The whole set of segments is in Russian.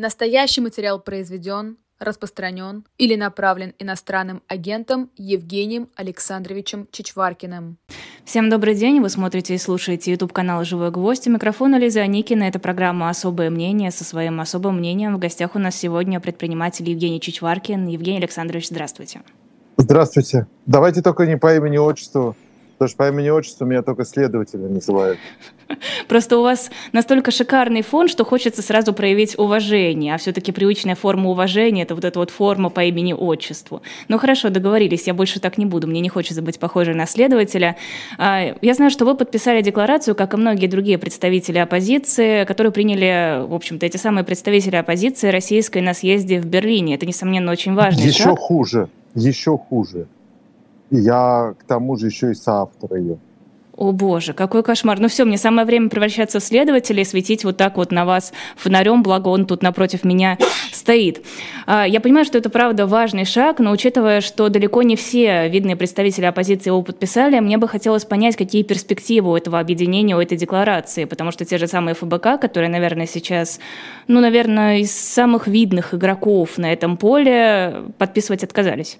Настоящий материал произведен, распространен или направлен иностранным агентом Евгением Александровичем Чичваркиным. Всем добрый день, вы смотрите и слушаете YouTube канал «Живой гвоздь». У микрофона Лиза Аникина. Это программа «Особое мнение». Со своим особым мнением в гостях у нас сегодня предприниматель Евгений Чичваркин. Евгений Александрович, здравствуйте. Здравствуйте. Давайте только не по имени отчеству, Потому что по имени отчеству меня только следователи называют. Просто у вас настолько шикарный фон, что хочется сразу проявить уважение, а все-таки привычная форма уважения – это вот эта вот форма по имени отчеству. Ну хорошо, договорились, я больше так не буду, мне не хочется быть похожей на следователя. А, я знаю, что вы подписали декларацию, как и многие другие представители оппозиции, которые приняли, в общем-то, эти самые представители оппозиции российской на съезде в Берлине. Это, несомненно, очень важный Еще шаг. хуже, еще хуже. Я, к тому же, еще и соавтор ее. О боже, какой кошмар. Ну все, мне самое время превращаться в следователя и светить вот так вот на вас фонарем, благо он тут напротив меня стоит. А, я понимаю, что это правда важный шаг, но учитывая, что далеко не все видные представители оппозиции его подписали, мне бы хотелось понять, какие перспективы у этого объединения, у этой декларации, потому что те же самые ФБК, которые, наверное, сейчас, ну, наверное, из самых видных игроков на этом поле подписывать отказались.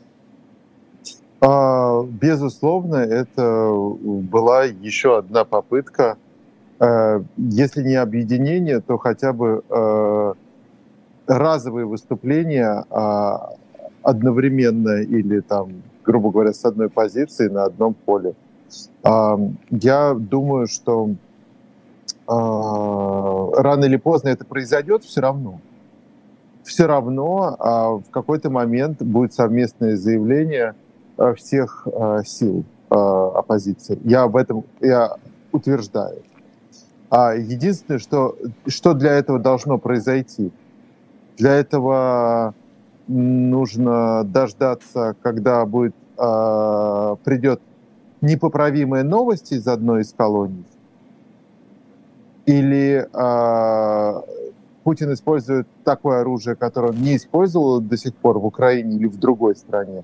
А, безусловно, это была еще одна попытка, э, если не объединение, то хотя бы э, разовые выступления а, одновременно или там, грубо говоря, с одной позиции на одном поле. А, я думаю, что рано или поздно это произойдет все равно. Все равно в какой-то момент будет совместное заявление – Э, всех э, сил э, оппозиции. Я об этом я утверждаю. А единственное, что, что для этого должно произойти, для этого нужно дождаться, когда будет, э, придет непоправимая новость из одной из колоний, или э, Путин использует такое оружие, которое он не использовал до сих пор в Украине или в другой стране,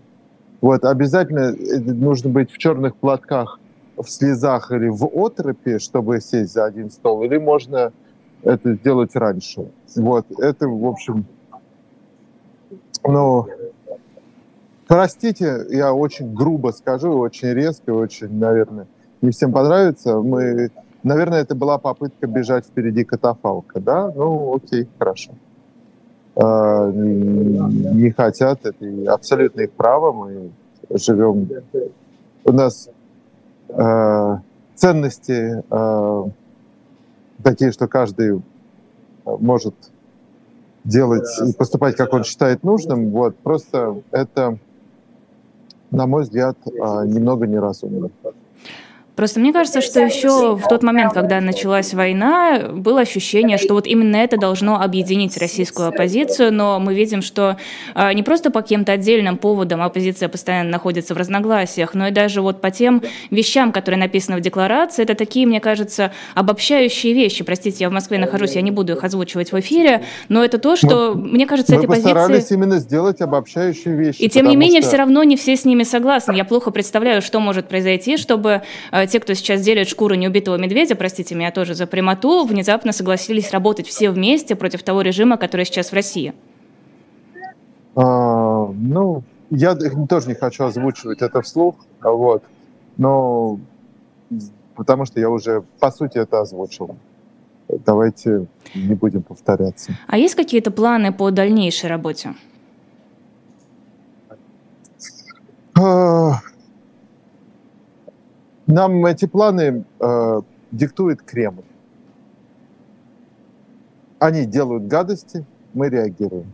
вот, обязательно э, нужно быть в черных платках, в слезах или в отропе, чтобы сесть за один стол, или можно это сделать раньше. Вот, это, в общем, ну, простите, я очень грубо скажу, очень резко, очень, наверное, не всем понравится. Мы, наверное, это была попытка бежать впереди катафалка, да? Ну, окей, хорошо. А, не хотят, это абсолютно их право, мы живем, у нас э, ценности э, такие, что каждый может делать и поступать, как он считает нужным, вот, просто это, на мой взгляд, немного неразумно. Просто мне кажется, что еще в тот момент, когда началась война, было ощущение, что вот именно это должно объединить российскую оппозицию, но мы видим, что а, не просто по каким-то отдельным поводам оппозиция постоянно находится в разногласиях, но и даже вот по тем вещам, которые написаны в декларации, это такие, мне кажется, обобщающие вещи. Простите, я в Москве нахожусь, я не буду их озвучивать в эфире, но это то, что, мы, мне кажется, мы эти позиции... Мы постарались именно сделать обобщающие вещи. И тем не менее, что... все равно не все с ними согласны. Я плохо представляю, что может произойти, чтобы а, те, кто сейчас делят шкуру неубитого медведя, простите меня тоже за прямоту, внезапно согласились работать все вместе против того режима, который сейчас в России? А, ну, я тоже не хочу озвучивать это вслух, вот, но потому что я уже, по сути, это озвучил. Давайте не будем повторяться. А есть какие-то планы по дальнейшей работе? Нам эти планы э, диктует Кремль. Они делают гадости, мы реагируем.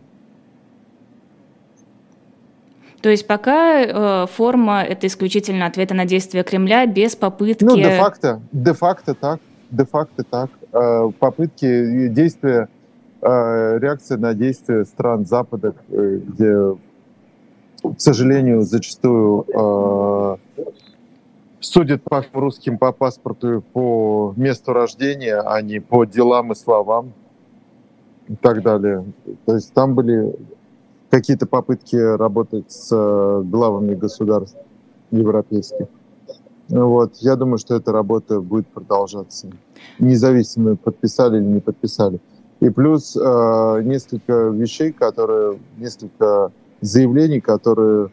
То есть пока э, форма это исключительно ответа на действия Кремля без попытки. Ну, де-факто, де-факто так, де-факто так. Э, попытки действия, э, реакция на действия стран Запада, э, где, к сожалению, зачастую э, судят по русским по паспорту по месту рождения, а не по делам и словам и так далее. То есть там были какие-то попытки работать с э, главами государств европейских. Вот. Я думаю, что эта работа будет продолжаться. Независимо, подписали или не подписали. И плюс э, несколько вещей, которые, несколько заявлений, которые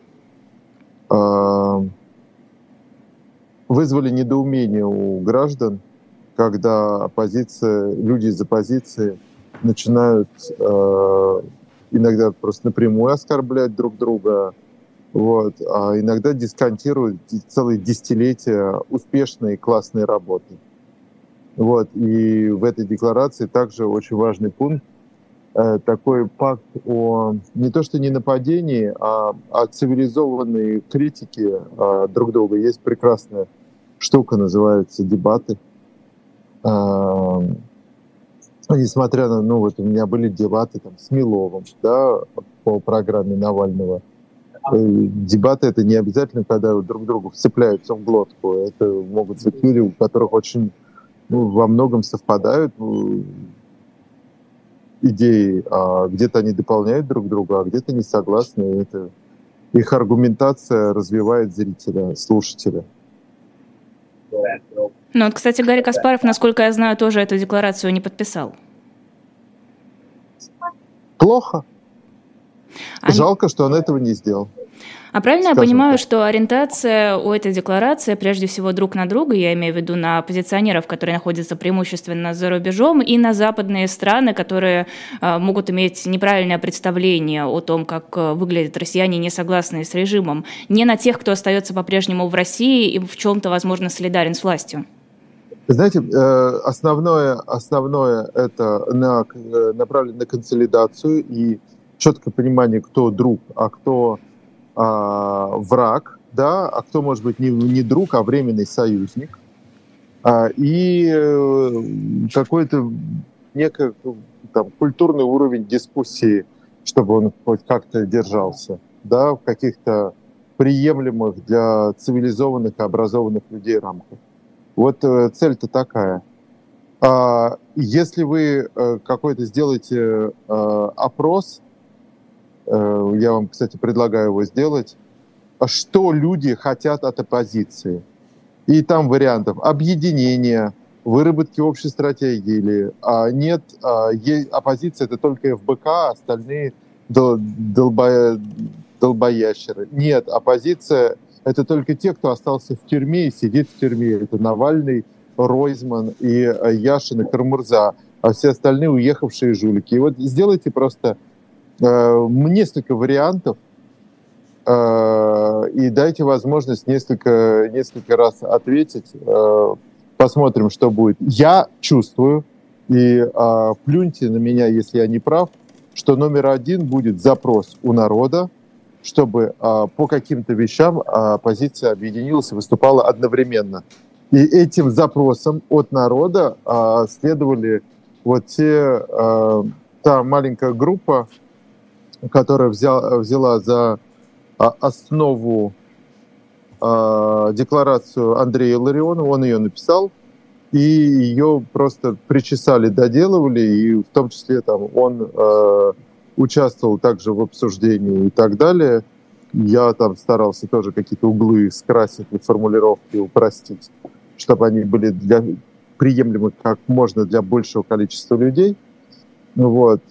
вызвали недоумение у граждан, когда оппозиция, люди из оппозиции начинают э, иногда просто напрямую оскорблять друг друга, вот, а иногда дисконтируют целые десятилетия успешной классной работы. Вот. И в этой декларации также очень важный пункт, э, такой пакт о не то что не нападении, а о цивилизованной критике э, друг друга. Есть прекрасная штука, называется дебаты. Э, несмотря на, ну вот у меня были дебаты там с Миловым, да, по программе Навального. Э, дебаты это не обязательно, когда друг другу вцепляются в глотку. Это могут быть люди, у которых очень ну, во многом совпадают ну, идеи, а где-то они дополняют друг друга, а где-то не согласны. И это их аргументация развивает зрителя, слушателя. Ну вот, кстати, Гарри Каспаров, насколько я знаю, тоже эту декларацию не подписал. Плохо. А... Жалко, что он этого не сделал. А правильно Скажем я понимаю, так. что ориентация у этой декларации прежде всего друг на друга, я имею в виду на оппозиционеров, которые находятся преимущественно за рубежом, и на западные страны, которые э, могут иметь неправильное представление о том, как э, выглядят россияне, не согласные с режимом, не на тех, кто остается по-прежнему в России и в чем-то, возможно, солидарен с властью. Знаете, э, основное, основное это на, направлено на консолидацию и четкое понимание, кто друг, а кто а, враг, да, а кто может быть не, не друг, а временный союзник, а, и э, какой-то некий там, культурный уровень дискуссии, чтобы он хоть как-то держался, да, в каких-то приемлемых для цивилизованных и образованных людей рамках. Вот э, цель-то такая. А, если вы э, какой-то сделаете опрос, я вам, кстати, предлагаю его сделать. Что люди хотят от оппозиции? И там вариантов объединения, выработки общей стратегии или а нет, а, оппозиция это только ФБК, а остальные дол, долбо, долбоящеры. Нет, оппозиция это только те, кто остался в тюрьме и сидит в тюрьме. Это Навальный, Ройзман и э, Яшин и Кармурза, а все остальные уехавшие жулики. И вот сделайте просто Э, несколько вариантов э, и дайте возможность несколько, несколько раз ответить. Э, посмотрим, что будет. Я чувствую, и плюньте на меня, если я не прав, что номер один будет запрос у народа, чтобы по каким-то вещам оппозиция объединилась и выступала одновременно. И этим запросом от народа следовали вот те, та маленькая группа, которая взял, взяла за а, основу э, декларацию Андрея Ларионова, он ее написал, и ее просто причесали, доделывали, и в том числе там он э, участвовал также в обсуждении и так далее. Я там старался тоже какие-то углы скрасить формулировки упростить, чтобы они были для, приемлемы как можно для большего количества людей. Вот.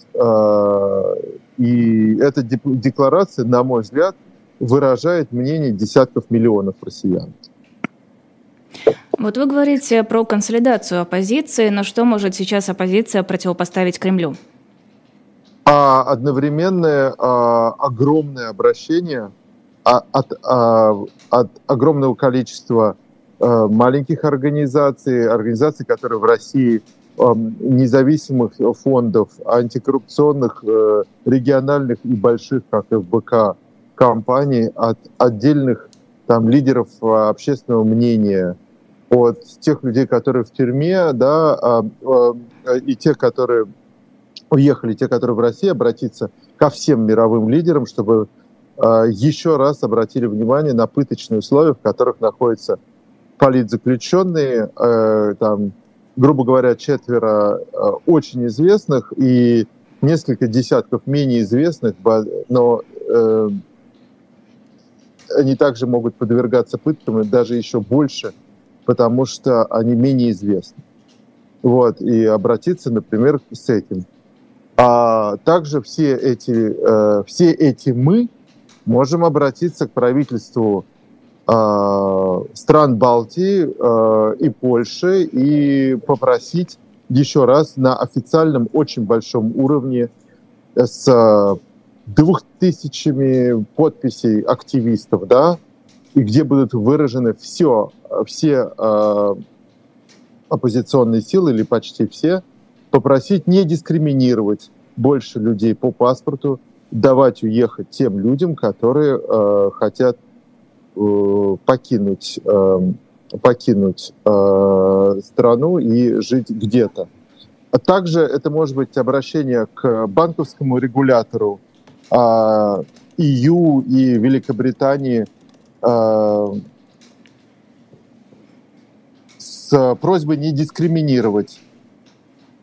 И эта декларация, на мой взгляд, выражает мнение десятков миллионов россиян. Вот вы говорите про консолидацию оппозиции, но что может сейчас оппозиция противопоставить Кремлю? А одновременное а, огромное обращение а, от, а, от огромного количества а, маленьких организаций, организаций, которые в России независимых фондов, антикоррупционных, э, региональных и больших, как ФБК, компаний, от отдельных там лидеров а, общественного мнения, от тех людей, которые в тюрьме, да, а, а, и тех, которые уехали, те, которые в России, обратиться ко всем мировым лидерам, чтобы еще раз обратили внимание на пыточные условия, в которых находятся политзаключенные, э, там, грубо говоря, четверо э, очень известных и несколько десятков менее известных, но э, они также могут подвергаться пыткам, и даже еще больше, потому что они менее известны. Вот, и обратиться, например, с этим. А также все эти, э, все эти мы можем обратиться к правительству стран Балтии э, и Польши и попросить еще раз на официальном очень большом уровне с двух тысячами подписей активистов, да, и где будут выражены все, все э, оппозиционные силы или почти все, попросить не дискриминировать больше людей по паспорту, давать уехать тем людям, которые э, хотят э, покинуть, э, покинуть э, страну и жить где-то. А также это может быть обращение к банковскому регулятору э, EU и Великобритании э, с просьбой не дискриминировать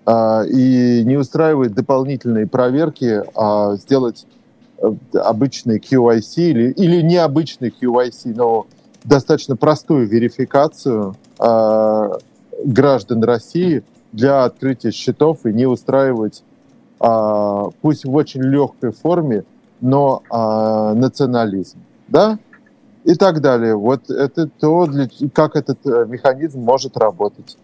а, и не устраивать дополнительные проверки, а сделать э, обычный QIC или, или необычный QIC, но достаточно простую верификацию э, граждан России для открытия счетов и не устраивать, э, пусть в очень легкой форме, но э, национализм. Да? И так далее. Вот это то, для, как этот механизм может работать.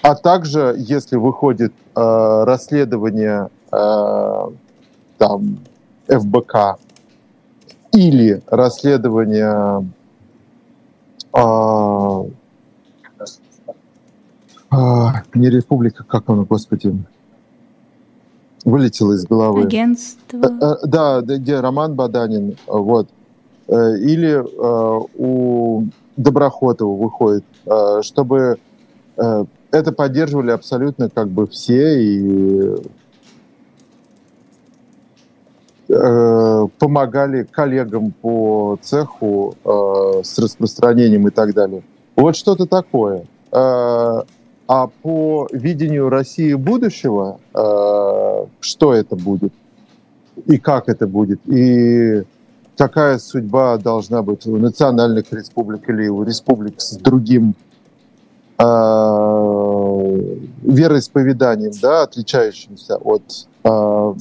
А также, если выходит э, расследование э, там, ФБК или расследование э, э, не республика, как оно, господи, вылетело из головы. Агентство. Э, э, да, где Роман Баданин, вот. Э, или э, у Доброхотова выходит, чтобы это поддерживали абсолютно как бы все и э, помогали коллегам по цеху э, с распространением и так далее. Вот что-то такое. Э, а по видению России будущего, э, что это будет и как это будет, и какая судьба должна быть у национальных республик или у республик с другим Э, вероисповеданием, да, отличающимся от э,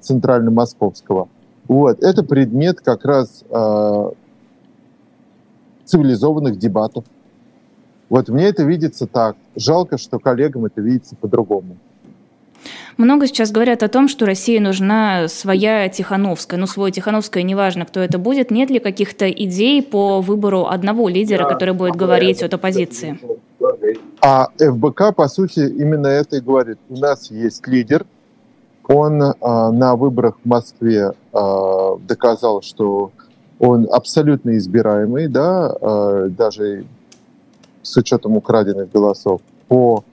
центрально-московского. Вот. Это предмет как раз э, цивилизованных дебатов. Вот мне это видится так. Жалко, что коллегам это видится по-другому. Много сейчас говорят о том, что России нужна своя Тихановская. Ну, свой Тихановская, неважно, кто это будет. Нет ли каких-то идей по выбору одного лидера, который будет говорить от оппозиции? А ФБК, по сути, именно это и говорит. У нас есть лидер, он а, на выборах в Москве а, доказал, что он абсолютно избираемый, да, а, даже с учетом украденных голосов. По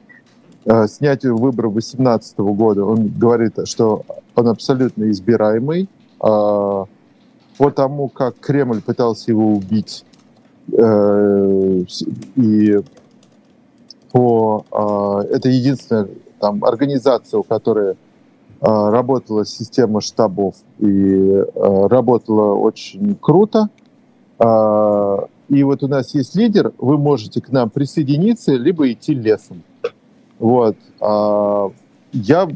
снятию выборов 2018 года он говорит, что он абсолютно избираемый. По тому, как Кремль пытался его убить э, и по... Это единственная там, организация, у которой работала система штабов и а, работала очень круто. И вот у нас есть лидер, вы можете к нам присоединиться, либо идти лесом. Вот. Я,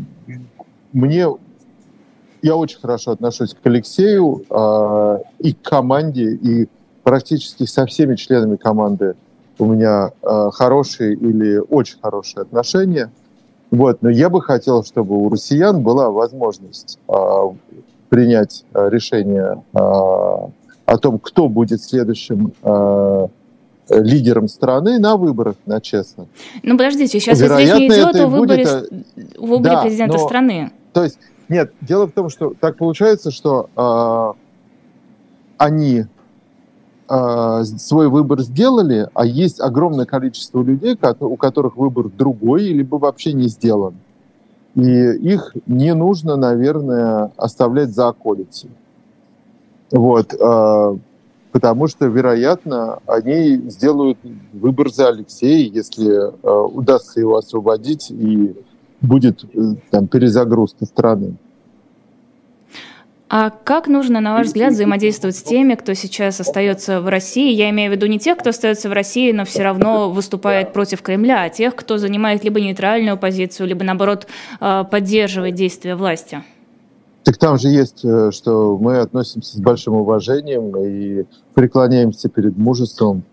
мне, я очень хорошо отношусь к Алексею и к команде, и практически со всеми членами команды у меня хорошие или очень хорошие отношения. Вот, но я бы хотел, чтобы у россиян была возможность э, принять э, решение э, о том, кто будет следующим э, лидером страны на выборах, на честно. Ну, подождите, сейчас Вероятно, речь не идет о выборе, будет... выборе да, президента но, страны. То есть, нет, дело в том, что так получается, что э, они э, свой выбор сделали, а есть огромное количество людей, у которых выбор другой, либо вообще не сделан. И их не нужно, наверное, оставлять за околицей. Вот, э, потому что, вероятно, они сделают выбор за Алексея, если э, удастся его освободить и будет э, там перезагрузка страны. А как нужно, на ваш взгляд, взаимодействовать с теми, кто сейчас остается в России? Я имею в виду не тех, кто остается в России, но все равно выступает против Кремля, а тех, кто занимает либо нейтральную позицию, либо, наоборот, э, поддерживает действия власти. Так там же есть, э, что мы относимся с большим уважением и преклоняемся перед мужеством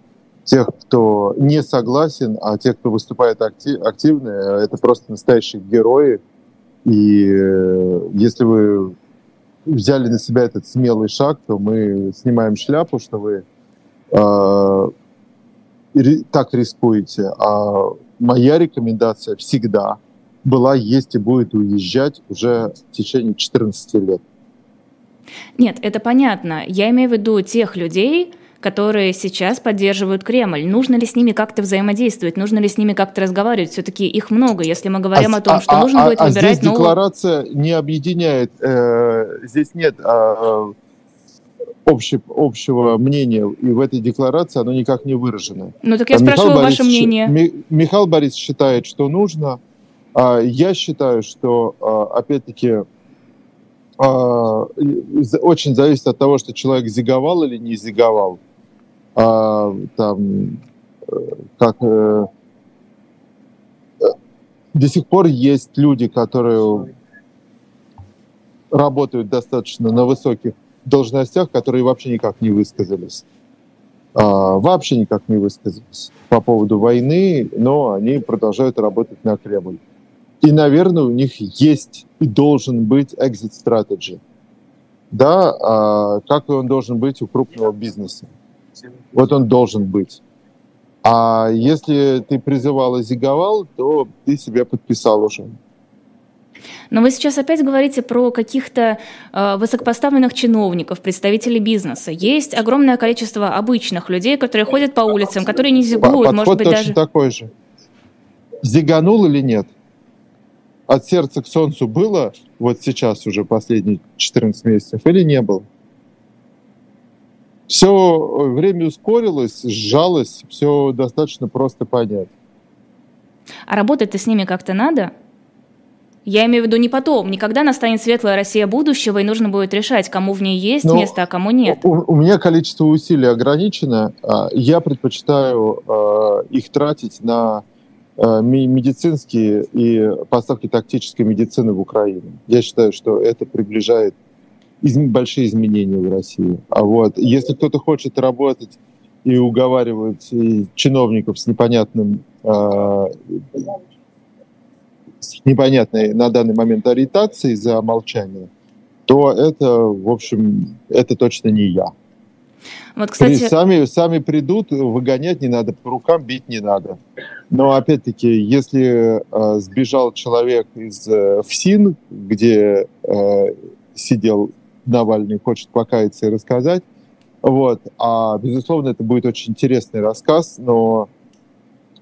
тех, кто не согласен, а тех, кто выступает активно, это просто настоящие герои. И э, если вы взяли на себя этот смелый шаг, то мы снимаем шляпу, что вы э, так рискуете. А моя рекомендация всегда была, есть и будет уезжать уже в течение 14 лет. Нет, это понятно. Я имею в виду тех людей, которые сейчас поддерживают Кремль. Нужно ли с ними как-то взаимодействовать? Нужно ли с ними как-то разговаривать? Все-таки их много, если мы говорим а, о том, а, что а, нужно а, будет а выбирать здесь новую... декларация не объединяет, э, здесь нет э, общего, общего мнения, и в этой декларации оно никак не выражено. Ну так я а спрашиваю Михаил ваше мнение. Ми, Михаил Борис считает, что нужно. А я считаю, что, а, опять-таки, а, очень зависит от того, что человек зиговал или не зиговал а, там, э, как э, до сих пор есть люди, которые работают достаточно на высоких должностях, которые вообще никак не высказались. А, вообще никак не высказались по поводу войны, но они продолжают работать на Кремль. И, наверное, у них есть и должен быть exit strategy. Да, а, как и он должен быть у крупного бизнеса. Вот он должен быть. А если ты призывал и зиговал, то ты себя подписал уже. Но вы сейчас опять говорите про каких-то э, высокопоставленных чиновников, представителей бизнеса. Есть огромное количество обычных людей, которые ходят по улицам, которые не зигуют, Подход может быть даже. такой же. Зиганул или нет? От сердца к солнцу было вот сейчас уже последние 14 месяцев или не было? Все время ускорилось, сжалось, все достаточно просто понять. А работать-то с ними как-то надо? Я имею в виду не потом, никогда настанет светлая Россия будущего, и нужно будет решать, кому в ней есть Но место, а кому нет. У, у меня количество усилий ограничено. А, я предпочитаю э, их тратить на э, медицинские и поставки тактической медицины в Украину. Я считаю, что это приближает изм, большие изменения в России. А вот если кто-то хочет работать и уговаривать и чиновников с непонятным э, с непонятной на данный момент ориентацией за молчание, то это, в общем, это точно не я. Вот, кстати... Сами, сами придут, выгонять не надо, по рукам бить не надо. Но опять-таки, если э, сбежал человек из э, ФСИН, где э, сидел Навальный хочет покаяться и рассказать. Вот. А, безусловно, это будет очень интересный рассказ, но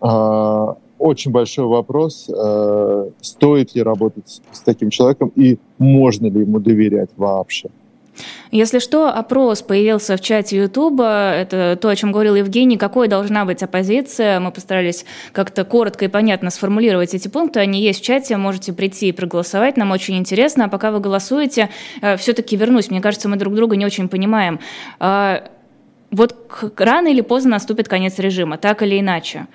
э, очень большой вопрос, э, стоит ли работать с таким человеком и можно ли ему доверять вообще. Если что, опрос появился в чате Ютуба. Это то, о чем говорил Евгений. Какой должна быть оппозиция? Мы постарались как-то коротко и понятно сформулировать эти пункты. Они есть в чате, можете прийти и проголосовать. Нам очень интересно. А пока вы голосуете, э, все-таки вернусь. Мне кажется, мы друг друга не очень понимаем. А, вот рано или поздно наступит конец режима, так или иначе.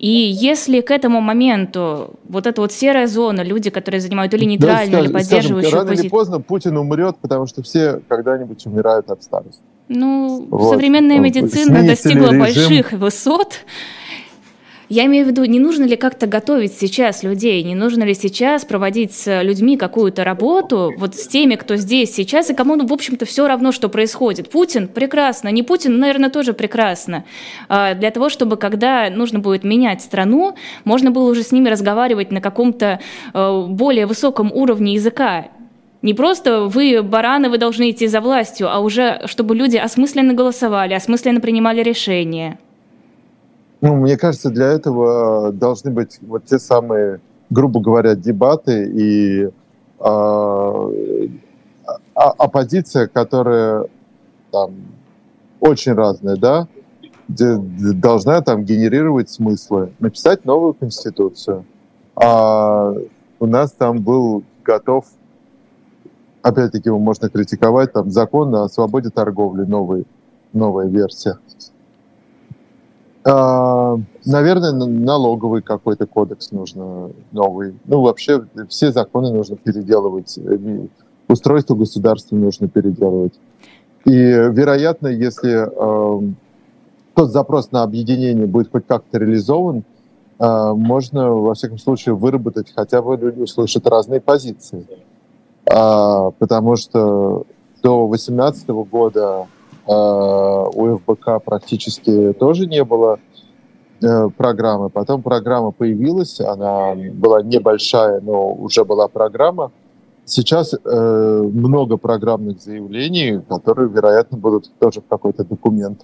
И если к этому моменту вот эта вот серая зона, люди, которые занимают или нейтральную, да, или поддерживающую скажем, рано или поздно Путин умрет, потому что все когда-нибудь умирают от старости. Ну, вот. современная медицина достигла больших высот, я имею в виду, не нужно ли как-то готовить сейчас людей, не нужно ли сейчас проводить с людьми какую-то работу, вот с теми, кто здесь сейчас, и кому, ну, в общем-то, все равно, что происходит. Путин прекрасно, не Путин, наверное, тоже прекрасно. А, для того, чтобы, когда нужно будет менять страну, можно было уже с ними разговаривать на каком-то э, более высоком уровне языка, не просто вы, бараны, вы должны идти за властью, а уже чтобы люди осмысленно голосовали, осмысленно принимали решения. Ну, мне кажется, для этого должны быть вот те самые, грубо говоря, дебаты и а, оппозиция, которая там очень разная, да, должна там генерировать смыслы, написать новую конституцию. А у нас там был готов опять-таки его можно критиковать, там закон о свободе торговли, новый, новая версия. А, наверное, налоговый какой-то кодекс нужно новый. Ну, вообще, все законы нужно переделывать. Устройство государства нужно переделывать. И, вероятно, если э, тот запрос на объединение будет хоть как-то реализован, э, можно, во всяком случае, выработать, хотя бы люди услышат разные позиции. Э, потому что до 2018 года э, у ФБК практически тоже не было э, программы. Потом программа появилась, она была небольшая, но уже была программа. Сейчас э, много программных заявлений, которые, вероятно, будут тоже в какой-то документ.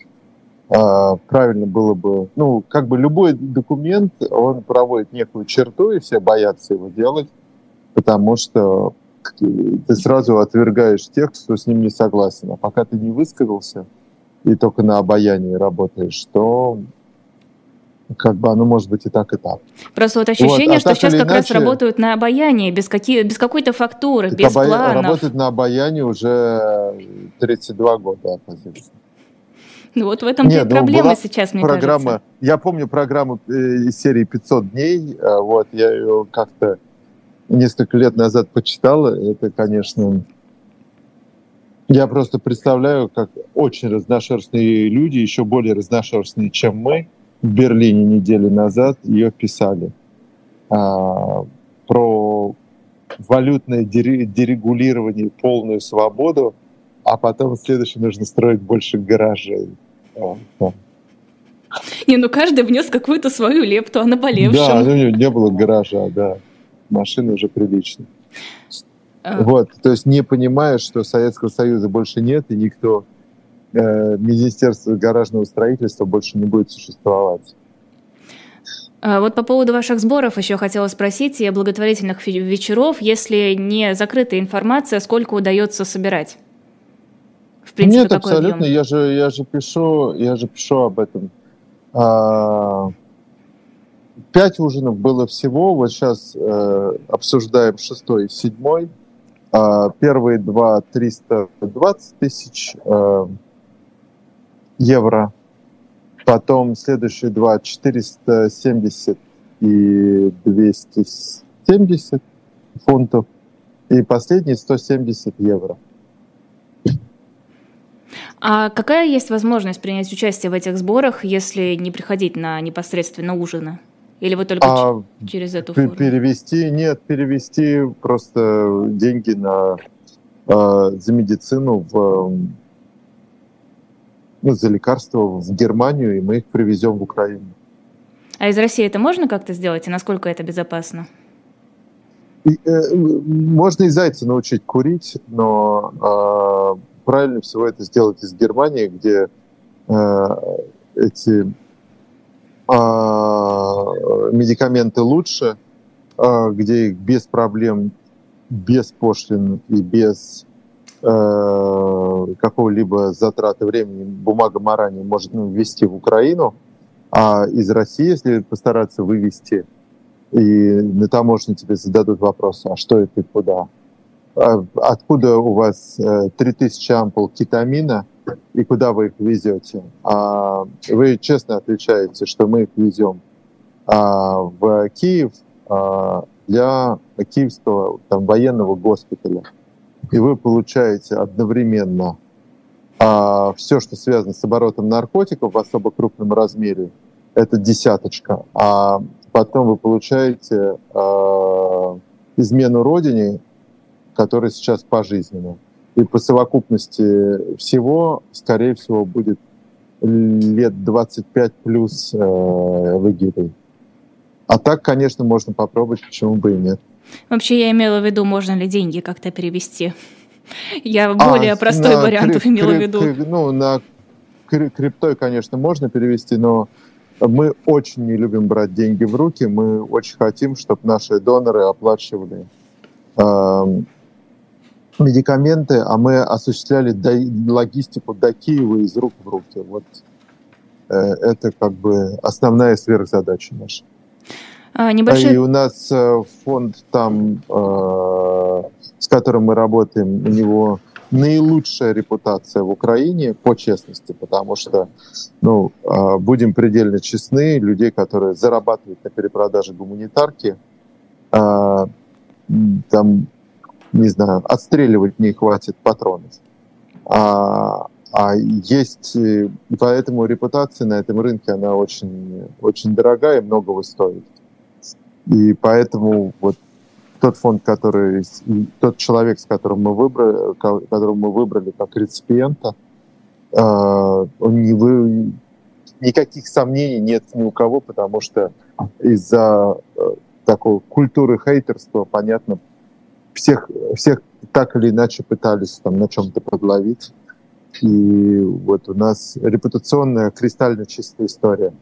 Э, правильно было бы, ну, как бы любой документ, он проводит некую черту, и все боятся его делать, потому что ты сразу отвергаешь тех, кто с ним не согласен. А пока ты не высказался и только на обаянии работаешь, то как бы оно может быть и так, и так. Просто вот ощущение, вот, а что сейчас как иначе, раз работают на обаянии, без, какие, без какой-то фактуры, без обая... планов. Работают на обаянии уже 32 года оппозиция. Ну вот в этом Нет, ну, проблема сейчас, мне программа, кажется. Я помню программу э, из серии «500 дней», э, вот, я ее как-то несколько лет назад почитал, это, конечно... Я просто представляю, как очень разношерстные люди, еще более разношерстные, чем мы, в Берлине неделю назад ее писали а, про валютное дерегулирование, полную свободу, а потом следующее нужно строить больше гаражей. Не, ну каждый внес какую-то свою лепту, а наболевшим. Да, ну, не было гаража, да. Машины уже приличные. А. Вот, то есть не понимая, что Советского Союза больше нет, и никто Э, Министерство гаражного строительства больше не будет существовать. А вот по поводу ваших сборов еще хотела спросить, и благотворительных вечеров, если не закрытая информация, сколько удается собирать? В принципе, Нет, абсолютно. Я же, я же пишу, я же пишу об этом. А, пять ужинов было всего. Вот сейчас э, обсуждаем шестой и седьмой. А, первые два 320 тысяч. Э, евро. Потом следующие два 470 и 270 фунтов. И последний 170 евро. А какая есть возможность принять участие в этих сборах, если не приходить на непосредственно ужины? Или вы только а, через эту форму? Перевести, нет, перевести просто деньги на, э, за медицину в ну, за лекарства в Германию, и мы их привезем в Украину. А из России это можно как-то сделать, и насколько это безопасно? И, э, можно и зайца научить курить, но э, правильно всего это сделать из Германии, где э, эти медикаменты лучше, э, где их без проблем, без пошлин и без Э, какого-либо затраты времени бумага Марани может ну, ввести в Украину, а из России, если постараться вывести, и на таможне тебе зададут вопрос, а что это и куда? А откуда у вас 3000 э, ампул кетамина и куда вы их везете? А вы честно отвечаете, что мы их везем а, в Киев а, для киевского там, военного госпиталя и вы получаете одновременно все, что связано с оборотом наркотиков в особо крупном размере, это десяточка, а потом вы получаете измену родине, которая сейчас пожизненно. И по совокупности всего, скорее всего, будет лет 25 плюс э, в Эгипте. А так, конечно, можно попробовать, почему бы и нет. Вообще, я имела в виду, можно ли деньги как-то перевести. Я более а, простой вариант крип, имела в виду. Ну, на криптой, конечно, можно перевести, но мы очень не любим брать деньги в руки. Мы очень хотим, чтобы наши доноры оплачивали э, медикаменты, а мы осуществляли до, логистику до Киева из рук в руки. Вот э, это как бы основная сверхзадача наша. А, небольшой... И у нас э, фонд там э, с которым мы работаем, у него наилучшая репутация в Украине, по честности, потому что, ну, а, будем предельно честны, людей, которые зарабатывают на перепродаже гуманитарки, а, там, не знаю, отстреливать не хватит патронов. А, а есть, и поэтому репутация на этом рынке, она очень, очень дорогая и многого стоит. И поэтому вот тот фонд, который, тот человек, с которым мы выбрали, которого мы выбрали как реципиента, он не вы, никаких сомнений нет ни у кого, потому что из-за э, такой культуры хейтерства, понятно, всех, всех так или иначе пытались там на чем-то подловить. И вот у нас репутационная кристально чистая история.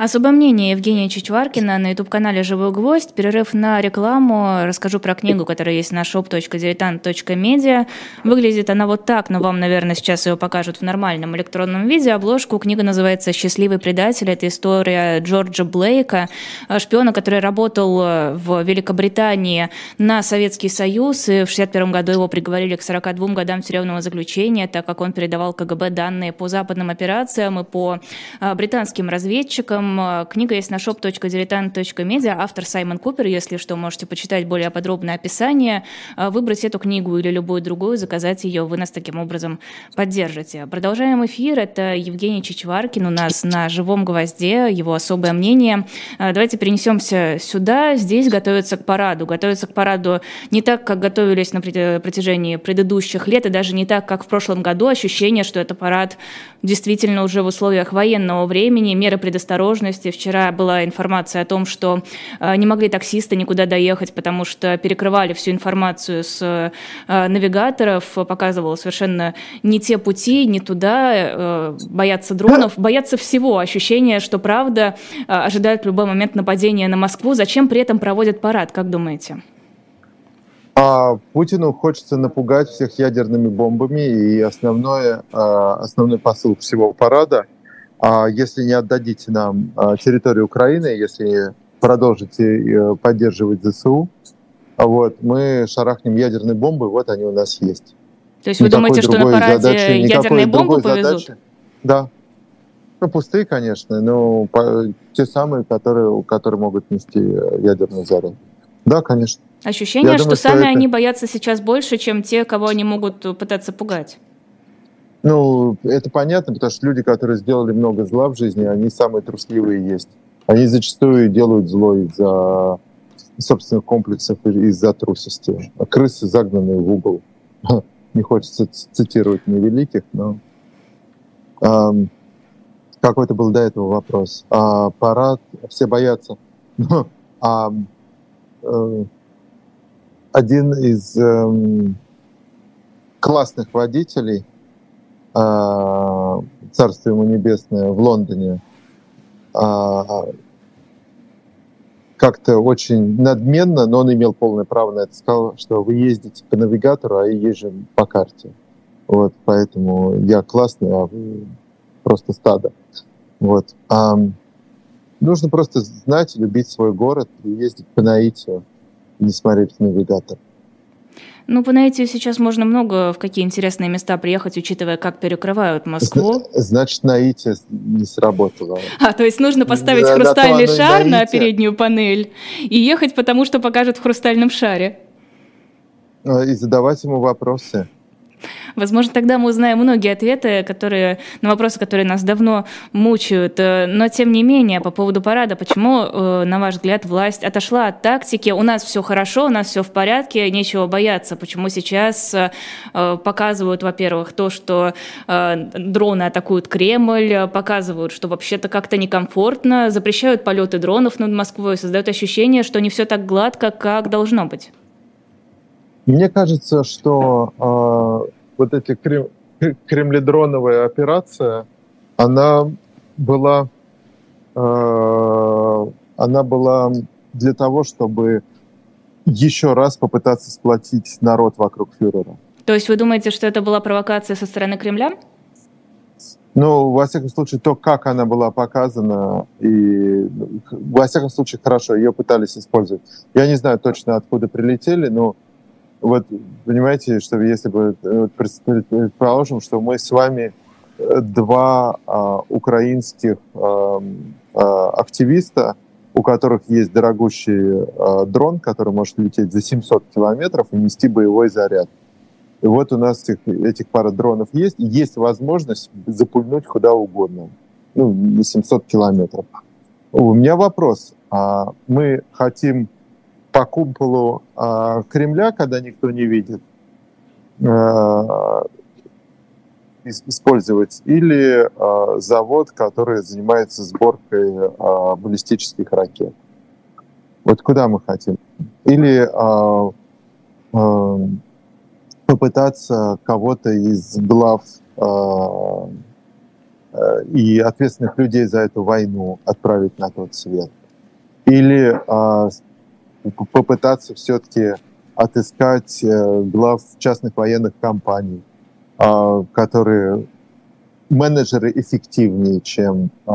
Особое мнение Евгения Чичваркина на YouTube-канале «Живой гвоздь». Перерыв на рекламу. Расскажу про книгу, которая есть на shop.diletant.media. Выглядит она вот так, но вам, наверное, сейчас ее покажут в нормальном электронном виде. Обложку книга называется «Счастливый предатель». Это история Джорджа Блейка, шпиона, который работал в Великобритании на Советский Союз. И в 1961 году его приговорили к 42 годам тюремного заключения, так как он передавал КГБ данные по западным операциям и по а, британским разведчикам. Э, книга есть на shop.diletant.media. Автор Саймон Купер, если что, можете почитать более подробное описание, э, выбрать эту книгу или любую другую, заказать ее, вы нас таким образом поддержите. Продолжаем эфир. Это Евгений Чичваркин у нас на живом гвозде, его особое мнение. Э, давайте перенесемся сюда. Здесь готовятся к параду. Готовятся к параду не так, как готовились на протяжении предыдущих лет, и даже не так, как в прошлом году. Ощущение, что это парад действительно уже в условиях военного времени, меры предосторожности. Вчера была информация о том, что э, не могли таксисты никуда доехать, потому что перекрывали всю информацию с э, навигаторов, показывало совершенно не те пути, не туда, э, боятся дронов, боятся всего. Ощущение, что правда ожидают в любой момент нападения на Москву. Зачем при этом проводят парад, как думаете? А Путину хочется напугать всех ядерными бомбами, и основное, а, основной посыл всего парада, а если не отдадите нам а, территорию Украины, если продолжите э, поддерживать ЗСУ, вот, мы шарахнем ядерные бомбы, вот они у нас есть. То есть никакой вы думаете, что на параде задачи, ядерные бомбы повезут? Задачи, да. Ну, пустые, конечно, но те самые, которые, которые могут нести э, ядерный заряд. Да, конечно. Ощущение, Я что думаю, сами что они боятся сейчас больше, чем те, кого они могут пытаться пугать. Ну, это понятно, потому что люди, которые сделали много зла в жизни, они самые трусливые есть. Они зачастую делают зло из-за собственных комплексов из-за трусости. А крысы загнанные в угол. Не хочется цитировать невеликих, но... Um, какой-то был до этого вопрос. А, парад, все боятся. а, а, один из эм, классных водителей, э, царство ему небесное, в Лондоне, э, как-то очень надменно, но он имел полное право на это, сказал, что вы ездите по навигатору, а я езжу по карте. Вот, поэтому я классный, а вы просто стадо. Вот. А, нужно просто знать, любить свой город и ездить по наитию не смотреть в навигатор. Ну, по наитию сейчас можно много в какие интересные места приехать, учитывая, как перекрывают Москву. Значит, наитие не сработало. А, то есть нужно поставить да, хрустальный да, шар на переднюю панель и ехать, потому что покажут в хрустальном шаре. А, и задавать ему вопросы. Возможно, тогда мы узнаем многие ответы, которые, на вопросы, которые нас давно мучают. Э, но, тем не менее, по поводу парада, почему, э, на ваш взгляд, власть отошла от тактики? У нас все хорошо, у нас все в порядке, нечего бояться. Почему сейчас э, показывают, во-первых, то, что дроны атакуют Кремль, показывают, что вообще-то как-то некомфортно, запрещают полеты дронов над Москвой, создают ощущение, что не все так гладко, как должно быть? Мне кажется, что э, вот эта крем, кремледроновая операция, она была, э, она была для того, чтобы еще раз попытаться сплотить народ вокруг фюрера. То есть вы думаете, что это была провокация со стороны Кремля? Ну, во всяком случае, то, как она была показана, и во всяком случае, хорошо, ее пытались использовать. Я не знаю точно, откуда прилетели, но вот понимаете, что если бы э, предположим, что мы с вами э, два а, украинских а, а, активиста, у которых есть дорогущий а, дрон, который может лететь за 700 километров и нести боевой заряд. И вот у нас этих, этих пара дронов есть, и есть возможность запульнуть куда угодно, ну, на 700 километров. У меня вопрос. А мы хотим по куполу а, Кремля, когда никто не видит, а, использовать, или а, завод, который занимается сборкой а, баллистических ракет. Вот куда мы хотим? Или а, а, попытаться кого-то из глав э, э, и ответственных людей за эту войну отправить на тот свет. Или э, попытаться все-таки отыскать э, глав частных военных компаний, э, которые менеджеры эффективнее, чем э,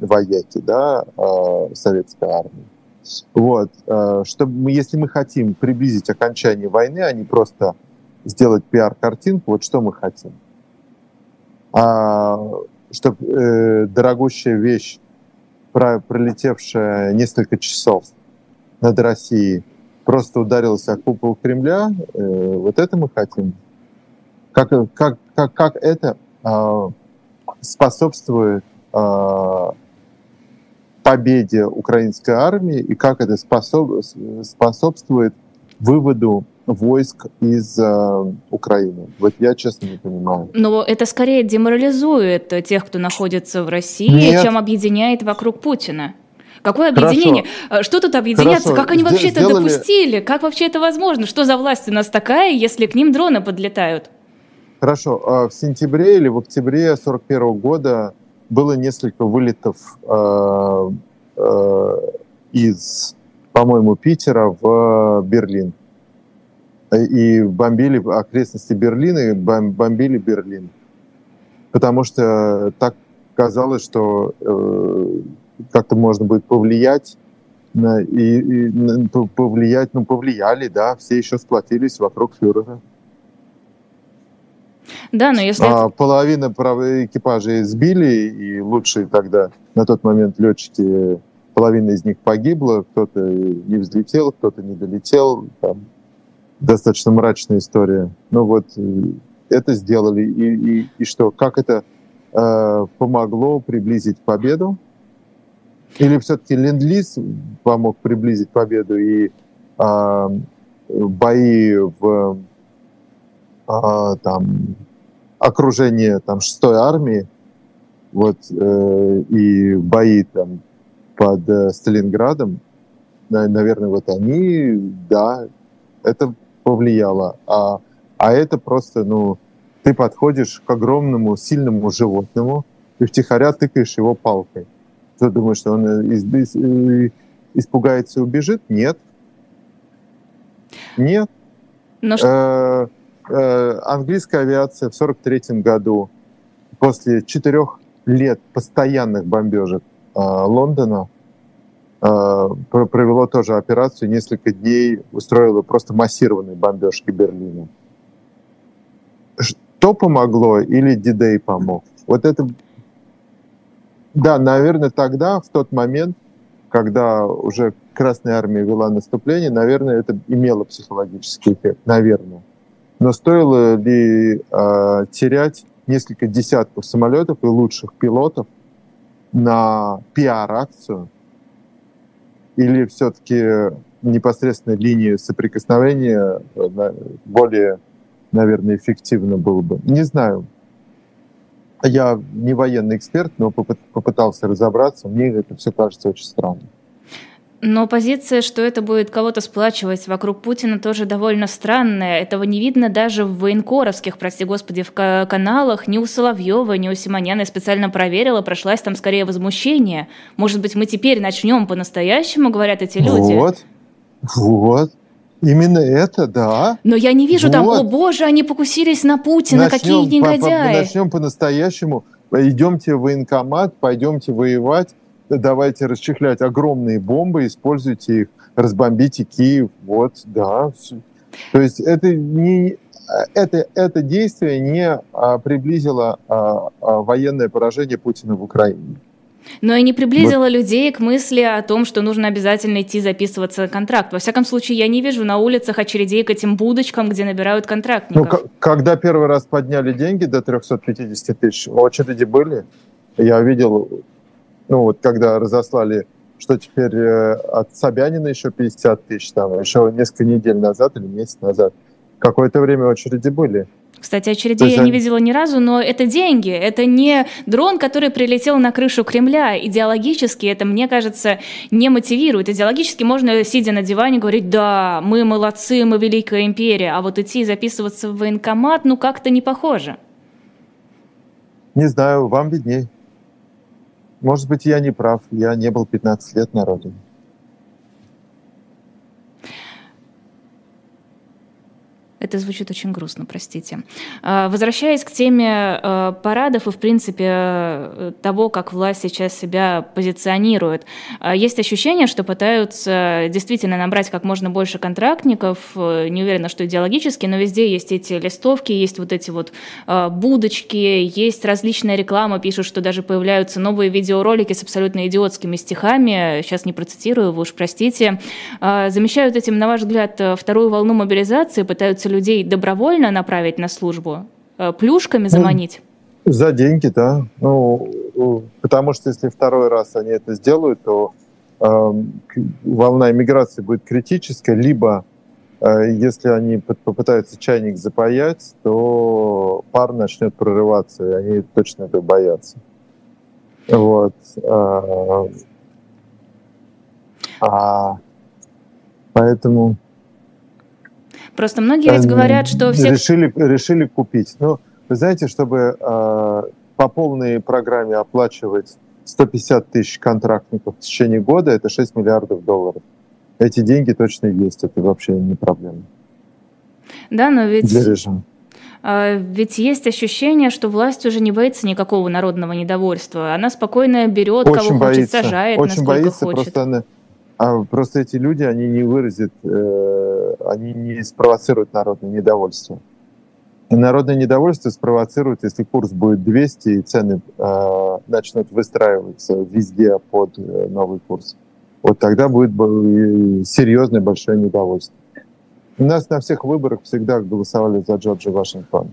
вояки да, э, советской армии. Вот, чтобы если мы хотим приблизить окончание войны, а не просто сделать пиар-картинку, вот что мы хотим. А, чтобы э, дорогущая вещь, про, пролетевшая несколько часов над Россией, просто ударилась о купол Кремля, э, вот это мы хотим. Как, как, как, как это э, способствует э, победе украинской армии и как это способ, способствует выводу войск из э, Украины. Вот я честно не понимаю. Но это скорее деморализует тех, кто находится в России, Нет. чем объединяет вокруг Путина. Какое объединение? Хорошо. Э, что тут объединяться? Хорошо. Как они вообще Сделали... это допустили? Как вообще это возможно? Что за власть у нас такая, если к ним дроны подлетают? Хорошо. А в сентябре или в октябре 41 года было несколько вылетов э, э, из, по-моему, Питера в Берлин и бомбили окрестности Берлина, и бомбили Берлин. Потому что так казалось, что э, как-то можно будет повлиять на, и, и повлиять, ну повлияли, да, все еще сплотились вокруг фюрера. Да, но если... А, половина экипажей сбили, и лучшие тогда на тот момент летчики, половина из них погибла, кто-то не взлетел, кто-то не долетел, там, достаточно мрачная история. Ну вот э, это сделали. И, и, и что, как это э, помогло приблизить победу? Или все-таки ленд-лиз помог приблизить победу и э, бои в э, там, окружении там, 6-й армии, вот, э, и бои там под э, Сталинградом, наверное, вот они, да, это повлияло. А, а это просто, ну, ты подходишь к огромному, сильному животному и втихаря тыкаешь его палкой. Ты думаешь, что он из, э, испугается и убежит? Нет. Нет. Но что... э, э, английская авиация в 43 году после четырех лет постоянных бомбежек э, Лондона Э, провело тоже операцию, несколько дней устроило просто массированные бомбежки Берлина. Что помогло или Дидей помог? Вот это... Да, наверное, тогда, в тот момент, когда уже Красная Армия вела наступление, наверное, это имело психологический эффект, наверное. Но стоило ли э, терять несколько десятков самолетов и лучших пилотов на пиар-акцию, или все-таки непосредственно линии соприкосновения э, более, наверное, эффективно было бы? Не знаю. Я не военный эксперт, но попытался разобраться. Мне это все кажется очень странным. Но позиция, что это будет кого-то сплачивать вокруг Путина, тоже довольно странная. Этого не видно даже в военкоровских, прости господи, в каналах. Ни у Соловьева, ни у Симоняна. Я специально проверила, прошлась там скорее возмущение. Может быть, мы теперь начнем по-настоящему, говорят эти люди? Вот, вот. Именно это, да. Но я не вижу вот. там, о боже, они покусились на Путина, начнем какие негодяи. По, по, начнем по-настоящему идемте в военкомат, пойдемте воевать, давайте расчехлять огромные бомбы, используйте их, разбомбите Киев. Вот, да. То есть это не это, это действие не а, приблизило а, а, военное поражение Путина в Украине. Но и не приблизило вот. людей к мысли о том, что нужно обязательно идти записываться на контракт. Во всяком случае, я не вижу на улицах очередей к этим будочкам, где набирают контрактников. Ну, когда первый раз подняли деньги до 350 тысяч, очереди были. Я видел, ну вот когда разослали, что теперь э, от Собянина еще 50 тысяч, там еще несколько недель назад или месяц назад – какое-то время очереди были. Кстати, очередей я не видела ни разу, но это деньги. Это не дрон, который прилетел на крышу Кремля. Идеологически это, мне кажется, не мотивирует. Идеологически можно, сидя на диване, говорить, да, мы молодцы, мы великая империя. А вот идти и записываться в военкомат, ну как-то не похоже. Не знаю, вам видней. Может быть, я не прав. Я не был 15 лет на родине. Это звучит очень грустно, простите. А, возвращаясь к теме э, парадов и, в принципе, того, как власть сейчас себя позиционирует, а, есть ощущение, что пытаются действительно набрать как можно больше контрактников, э, не уверена, что идеологически, но везде есть эти листовки, есть вот эти вот будочки, есть различная реклама, пишут, что даже появляются новые видеоролики с абсолютно идиотскими стихами, сейчас не процитирую, вы уж простите, а, замещают этим, на ваш взгляд, вторую волну мобилизации, пытаются людей добровольно направить на службу, э, плюшками ну, заманить? За деньги, да. Ну, потому что если второй раз они это сделают, то э, волна иммиграции будет критическая, либо э, если они попытаются чайник запаять, то пар начнет прорываться, и они точно этого боятся. Вот. Э, а, поэтому Просто многие ведь говорят, что все... Решили, решили купить. Ну, вы знаете, чтобы э, по полной программе оплачивать 150 тысяч контрактников в течение года, это 6 миллиардов долларов. Эти деньги точно есть, это вообще не проблема. Да, но ведь... Для режима. А, ведь есть ощущение, что власть уже не боится никакого народного недовольства. Она спокойно берет, очень кого боится, хочет, сажает, очень насколько боится, хочет. Просто она, а просто эти люди, они не выразят, э, они не спровоцируют народное недовольство. Народное недовольство спровоцирует, если курс будет 200 и цены э, начнут выстраиваться везде под э, новый курс. Вот тогда будет серьезное большое недовольство. У нас на всех выборах всегда голосовали за Джорджа Вашингтона,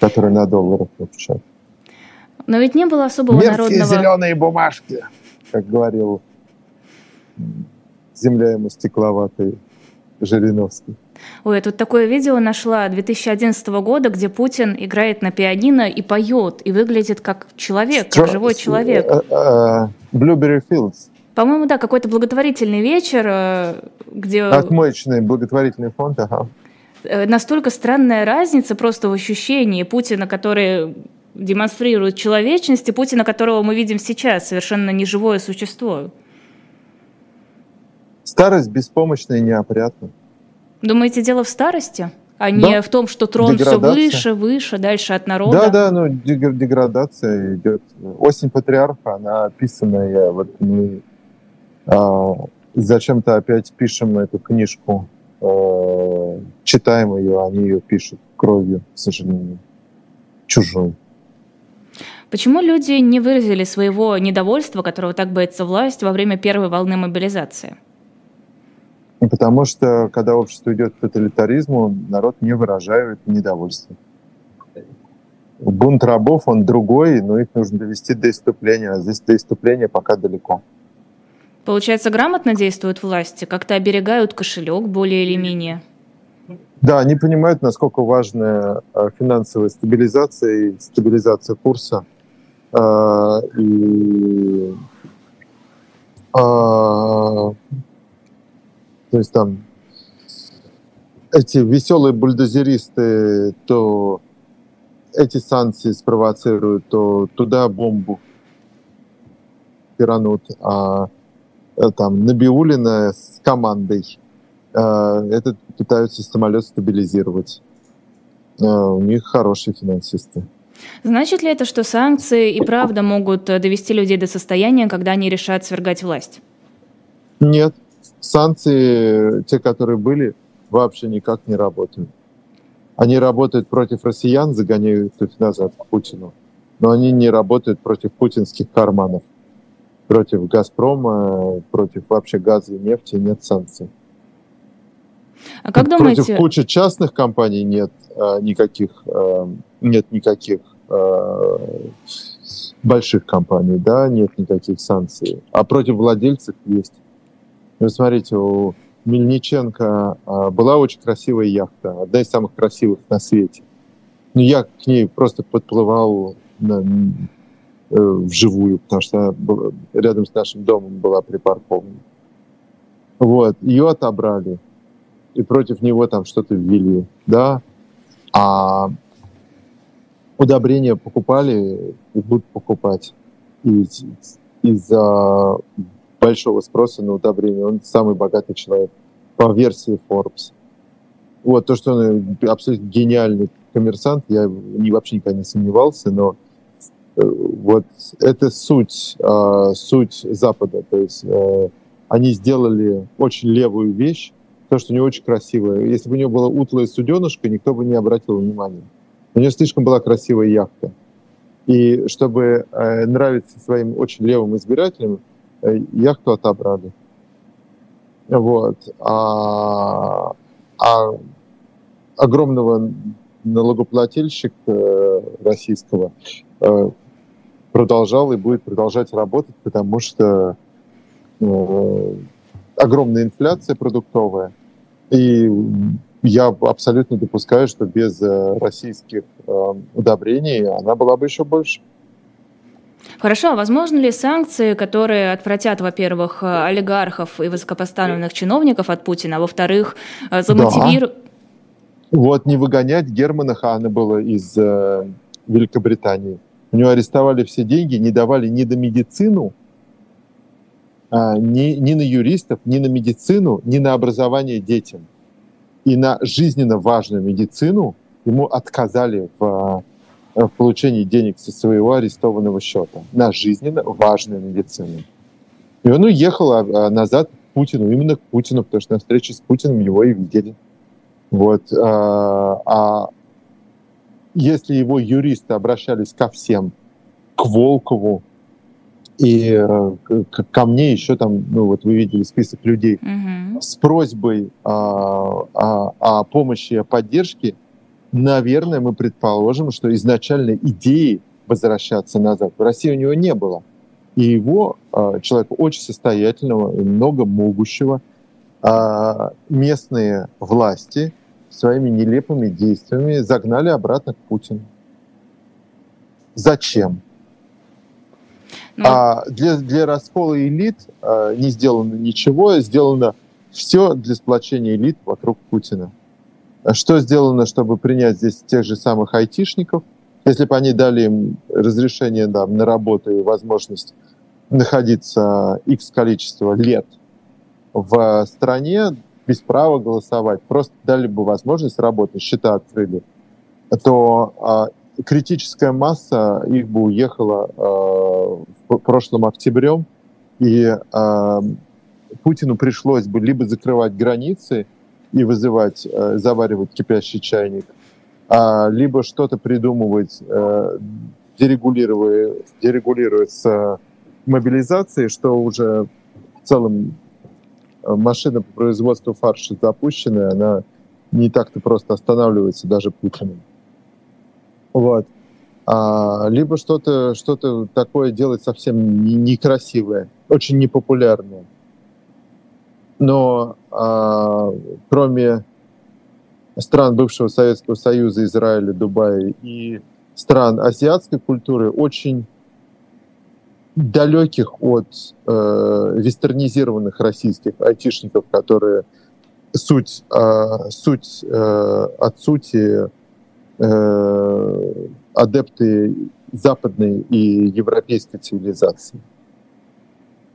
который на долларах отвечает. Но ведь не было особого Мерзкие народного... зеленые бумажки, как говорил земля ему стекловатая, Жириновский. Ой, я тут такое видео нашла 2011 года, где Путин играет на пианино и поет, и выглядит как человек, Стро... как живой человек. Э, э, Blueberry Fields. По-моему, да, какой-то благотворительный вечер, э, где... Отмоечный благотворительный фонд, ага. Настолько странная разница просто в ощущении Путина, который демонстрирует человечность, и Путина, которого мы видим сейчас, совершенно неживое существо. Старость беспомощная и неопрятна. Думаете, дело в старости? А да. не в том, что трон все выше, выше, дальше от народа? Да, да, ну деградация идет. Осень патриарха, она описанная. Вот мы а, зачем-то опять пишем эту книжку, а, читаем ее, они ее пишут кровью, к сожалению, чужой. Почему люди не выразили своего недовольства, которого так боится власть, во время первой волны мобилизации? Потому что, когда общество идет к тоталитаризму, народ не выражает недовольство. Бунт рабов, он другой, но их нужно довести до иступления, а здесь до иступления пока далеко. Получается, грамотно действуют власти, как-то оберегают кошелек более или менее? Да, они понимают, насколько важна э, финансовая стабилизация и стабилизация курса. Э, и э, то есть там эти веселые бульдозеристы то эти санкции спровоцируют, то туда бомбу пиранут, а э, там Набиулина с командой э, этот пытаются самолет стабилизировать. Э, у них хорошие финансисты. Значит ли это, что санкции и правда могут довести людей до состояния, когда они решат свергать власть? Нет. Санкции, те, которые были, вообще никак не работают. Они работают против россиян, загоняют их назад к Путину, но они не работают против путинских карманов. Против «Газпрома», против вообще газа и нефти нет санкций. А как думаете... Против кучи частных компаний нет э, никаких, э, нет никаких э, больших компаний, да, нет никаких санкций. А против владельцев есть. Вы смотрите, у Мельниченко э, была очень красивая яхта, одна из самых красивых на свете. Но я к ней просто подплывал на, э, вживую, потому что рядом с нашим домом была припаркована. Вот, ее отобрали и против него там что-то ввели, да, а удобрения покупали и будут покупать из, из-за большого спроса на удобрения. Он самый богатый человек по версии Forbes. Вот то, что он абсолютно гениальный коммерсант, я не, вообще никогда не сомневался, но э, вот это суть, э, суть Запада. То есть э, они сделали очень левую вещь, то, что него очень красивая. Если бы у него было утлое суденышко, никто бы не обратил внимания. У него слишком была красивая яхта. И чтобы э, нравиться своим очень левым избирателям, э, яхту отобрали. Вот. А, а огромного налогоплательщика э, российского э, продолжал и будет продолжать работать, потому что э, огромная инфляция продуктовая, и я абсолютно допускаю, что без российских удобрений она была бы еще больше. Хорошо, а возможно ли санкции, которые отвратят, во-первых, олигархов и высокопоставленных чиновников от Путина, а во-вторых, э, замотивируют... Да. Вот не выгонять Германа Хана было из э, Великобритании. У него арестовали все деньги, не давали ни до медицину, а, ни, ни на юристов, ни на медицину, ни на образование детям. И на жизненно важную медицину ему отказали в, э, в получении денег со своего арестованного счета. На жизненно важную медицину. И он уехал а, а, назад к Путину, именно к Путину, потому что на встрече с Путиным его и видели. Вот. А если его юристы обращались ко всем, к Волкову, и э, ко мне еще там, ну вот вы видели список людей угу. с просьбой о, о, о помощи, о поддержке, наверное, мы предположим, что изначально идеи возвращаться назад в Россию у него не было. И его, э, человека очень состоятельного и много могущего, э, местные власти своими нелепыми действиями загнали обратно к Путину. Зачем? Ну... А для, для раскола элит а, не сделано ничего, сделано все для сплочения элит вокруг Путина. Что сделано, чтобы принять здесь тех же самых айтишников? Если бы они дали им разрешение да, на работу и возможность находиться X количество лет в стране без права голосовать, просто дали бы возможность работать, счета открыли, то а, критическая масса их бы уехала э, в прошлом октябрем, и э, Путину пришлось бы либо закрывать границы и вызывать, э, заваривать кипящий чайник, а, либо что-то придумывать, э, дерегулируя, дерегулируя с мобилизацией, что уже в целом э, машина по производству фарша запущенная, она не так-то просто останавливается даже Путиным. Вот. А, либо что-то что такое делать совсем некрасивое, очень непопулярное. Но а, кроме стран бывшего Советского Союза, Израиля, Дубая и стран азиатской культуры, очень далеких от э, вестернизированных российских айтишников, которые суть, э, суть э, от сути Э, адепты западной и европейской цивилизации.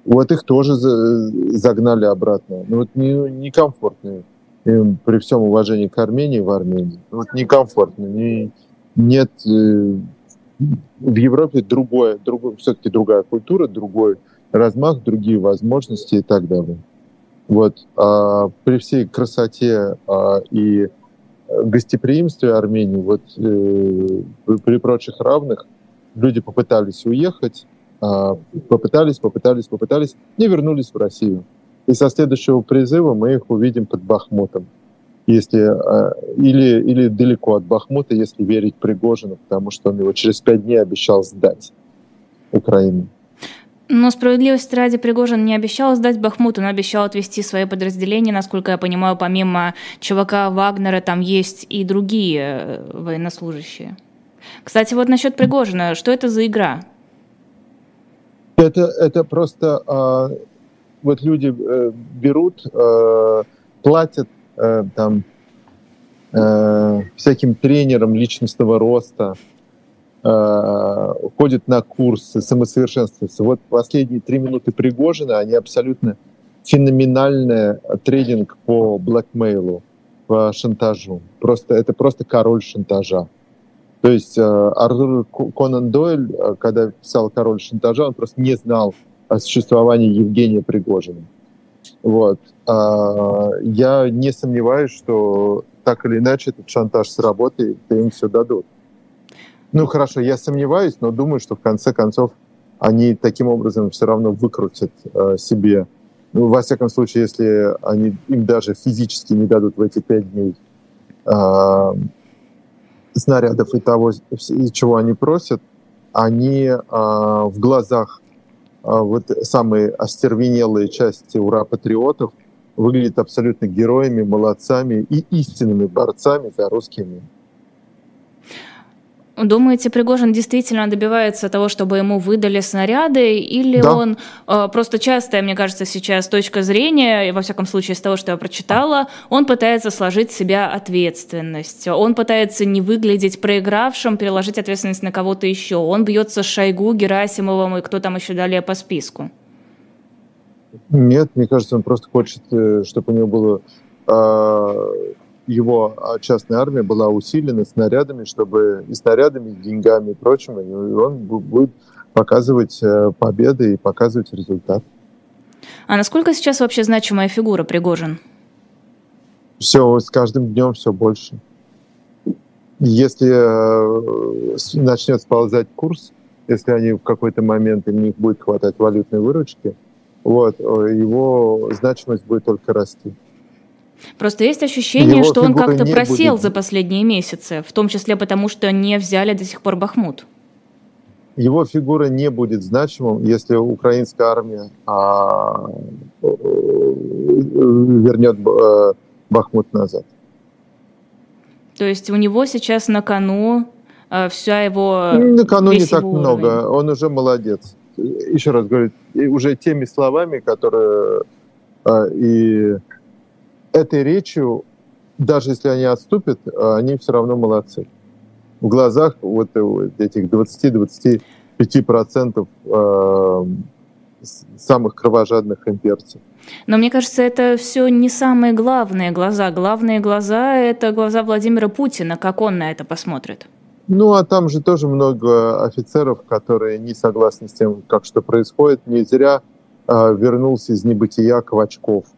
Вот их тоже загнали обратно. Ну вот некомфортно не им при всем уважении к Армении в Армении. Вот некомфортно. Не, нет, э, в Европе другое, другое все-таки другая культура, другой размах, другие возможности и так далее. Вот а, при всей красоте а, и гостеприимстве Армении, вот э, при прочих равных, люди попытались уехать, попытались, попытались, попытались, не вернулись в Россию. И со следующего призыва мы их увидим под Бахмутом. Если, а, или, или далеко от Бахмута, если верить Пригожину, потому что он его через пять дней обещал сдать Украине. Но справедливости ради Пригожин не обещал сдать Бахмут, он обещал отвести свои подразделения. Насколько я понимаю, помимо ЧВК Вагнера там есть и другие э, военнослужащие. Кстати, вот насчет Пригожина, что это за игра? Это, это просто э, вот люди э, берут, э, платят э, там э, всяким тренерам личностного роста, э, ходят на курсы, самосовершенствуются. Вот последние три минуты Пригожина, они абсолютно феноменальный тренинг по блэкмейлу, по шантажу. Просто, это просто король шантажа. То есть э, Артур Конан Дойль, э, когда писал «Король шантажа», он просто не знал о существовании Евгения Пригожина. Вот. А, я не сомневаюсь, что так или иначе этот шантаж сработает, и им все дадут. Ну хорошо, я сомневаюсь, но думаю, что в конце концов они таким образом все равно выкрутят э, себе, ну, во всяком случае, если они им даже физически не дадут в эти пять дней э, снарядов и того, чего они просят, они э, в глазах э, вот самые остервенелые части ура-патриотов выглядят абсолютно героями, молодцами и истинными борцами за русский мир. Думаете, Пригожин действительно добивается того, чтобы ему выдали снаряды, или да. он э, просто частая, мне кажется, сейчас точка зрения, и во всяком случае из того, что я прочитала, он пытается сложить в себя ответственность, он пытается не выглядеть проигравшим, переложить ответственность на кого-то еще, он бьется с Шойгу, Герасимовым и кто там еще далее по списку? Нет, мне кажется, он просто хочет, э, чтобы у него было э, его а, частная армия была усилена снарядами, чтобы и снарядами, и деньгами и прочим, и он будет показывать э, победы и показывать результат. А насколько сейчас вообще значимая фигура Пригожин? Все, с каждым днем все больше. Если э, начнет сползать курс, если они в какой-то момент им не будет хватать валютной выручки, вот, его значимость будет только расти. Просто есть ощущение, Его что он как-то просел будет. за последние месяцы, в том числе потому, что не взяли до сих пор Бахмут. Его фигура не будет значимым, если украинская армия а, вернет а, Бахмут назад. То есть у него сейчас на кону а, вся его... На кону не так уровень. много, он уже молодец. Еще раз говорю, уже теми словами, которые а, и этой речью, даже если они отступят, а, они все равно молодцы. В глазах вот этих 20-25% а, самых кровожадных имперцев. Но мне кажется, это все не самые главные глаза. Главные глаза – это глаза Владимира Путина. Как он на это посмотрит? Ну, а там же тоже много офицеров, которые не согласны с тем, как что происходит. Не зря э, вернулся из небытия Квачков –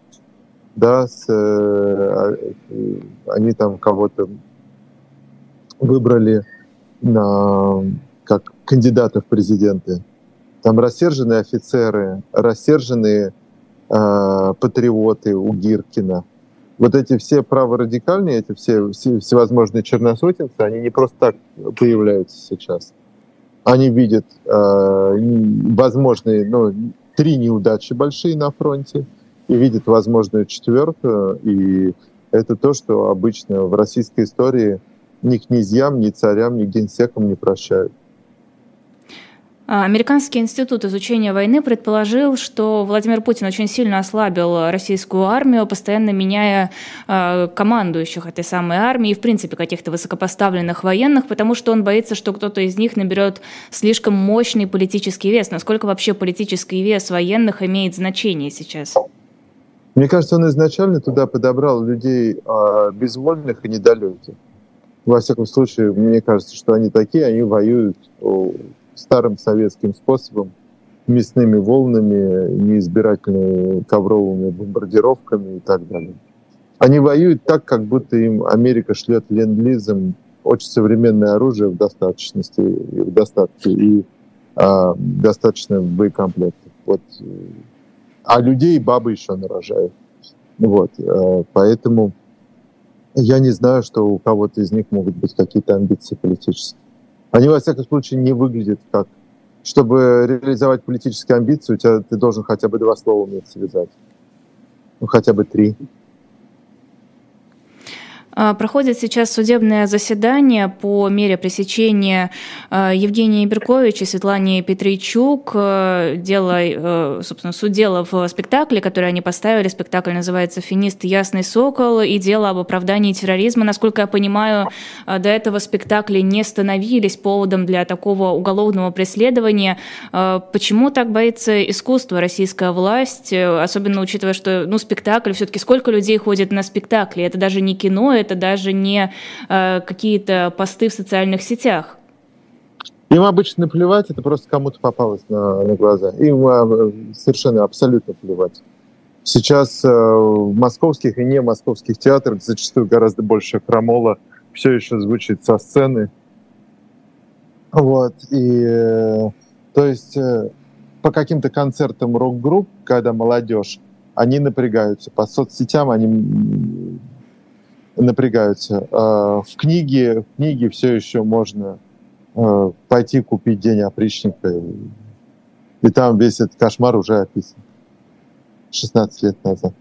да, с, э, они там кого-то выбрали на, как кандидатов в президенты. Там рассерженные офицеры, рассерженные э, патриоты у Гиркина. Вот эти все праворадикальные, эти все, все всевозможные черносотенцы, они не просто так появляются сейчас. Они видят э, возможные, ну, три неудачи большие на фронте – и видит возможную четвертую. И это то, что обычно в российской истории ни князьям, ни царям, ни генсекам не прощают. А, Американский институт изучения войны предположил, что Владимир Путин очень сильно ослабил российскую армию, постоянно меняя э, командующих этой самой армии и, в принципе, каких-то высокопоставленных военных, потому что он боится, что кто-то из них наберет слишком мощный политический вес. Насколько вообще политический вес военных имеет значение сейчас? Мне кажется, он изначально туда подобрал людей э, безвольных и недалеких. во всяком случае, мне кажется, что они такие, они воюют старым советским способом, мясными волнами, неизбирательными ковровыми бомбардировками и так далее. Они воюют так, как будто им Америка шлет ленд-лизом очень современное оружие в достаточности, в достатке и а, достаточно боекомплектов. Вот. А людей бабы еще нарожают. Вот. А, поэтому я не знаю, что у кого-то из них могут быть какие-то амбиции политические. Они, во всяком случае, не выглядят как... Чтобы реализовать политические амбиции, у тебя, ты должен хотя бы два слова уметь связать. Ну, хотя бы три. А, проходит сейчас судебное заседание по мере пресечения а, Евгения Берковича и Светлане Петричук. А, дело, собственно, суд дела в спектакле, который они поставили. Спектакль называется «Финист Ясный Сокол» и дело об оправдании терроризма. Насколько я понимаю, до этого спектакли не становились поводом для такого уголовного преследования. Почему так боится искусство российская власть, особенно учитывая, что ну, спектакль, все-таки сколько людей ходит на спектакли? Это даже не кино, это даже не э, какие-то посты в социальных сетях. Им обычно плевать, это просто кому-то попалось на, на глаза. Им э, совершенно абсолютно плевать. Сейчас э, в московских и не московских театрах зачастую гораздо больше крамола все еще звучит со сцены. Вот. И э, то есть э, по каким-то концертам рок-групп, когда молодежь, они напрягаются. По соцсетям они напрягаются. А, в книге, в книге все еще можно а, пойти купить день опричника, и там весь этот кошмар уже описан. 16 лет назад.